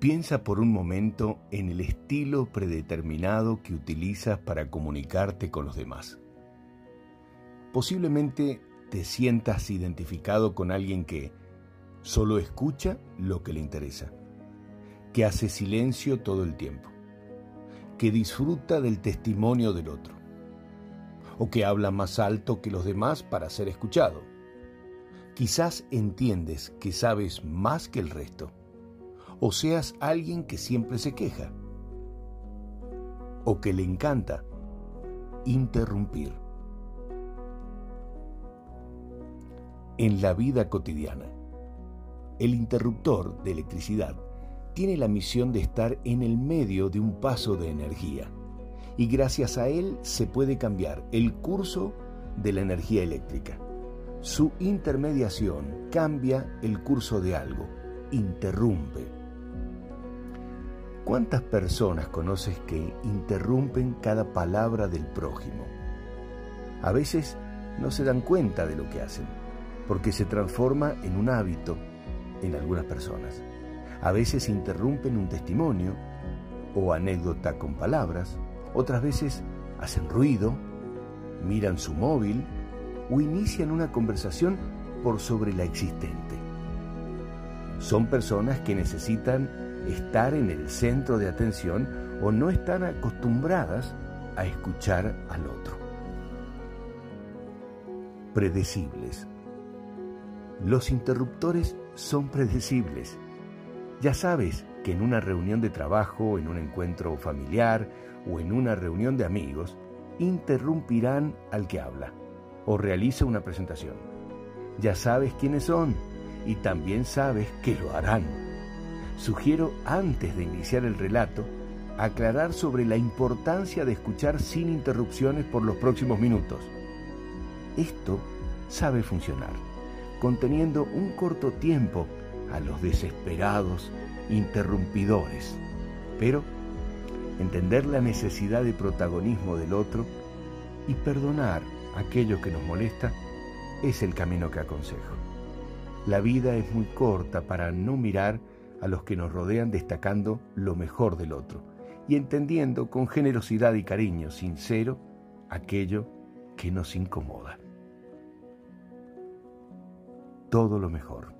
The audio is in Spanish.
Piensa por un momento en el estilo predeterminado que utilizas para comunicarte con los demás. Posiblemente te sientas identificado con alguien que solo escucha lo que le interesa, que hace silencio todo el tiempo, que disfruta del testimonio del otro, o que habla más alto que los demás para ser escuchado. Quizás entiendes que sabes más que el resto o seas alguien que siempre se queja, o que le encanta interrumpir. En la vida cotidiana, el interruptor de electricidad tiene la misión de estar en el medio de un paso de energía y gracias a él se puede cambiar el curso de la energía eléctrica. Su intermediación cambia el curso de algo, interrumpe ¿Cuántas personas conoces que interrumpen cada palabra del prójimo? A veces no se dan cuenta de lo que hacen, porque se transforma en un hábito en algunas personas. A veces interrumpen un testimonio o anécdota con palabras, otras veces hacen ruido, miran su móvil o inician una conversación por sobre la existente. Son personas que necesitan estar en el centro de atención o no están acostumbradas a escuchar al otro. Predecibles. Los interruptores son predecibles. Ya sabes que en una reunión de trabajo, en un encuentro familiar o en una reunión de amigos, interrumpirán al que habla o realiza una presentación. Ya sabes quiénes son y también sabes que lo harán sugiero antes de iniciar el relato aclarar sobre la importancia de escuchar sin interrupciones por los próximos minutos. Esto sabe funcionar, conteniendo un corto tiempo a los desesperados interrumpidores, pero entender la necesidad de protagonismo del otro y perdonar aquello que nos molesta es el camino que aconsejo. La vida es muy corta para no mirar a los que nos rodean destacando lo mejor del otro y entendiendo con generosidad y cariño sincero aquello que nos incomoda. Todo lo mejor.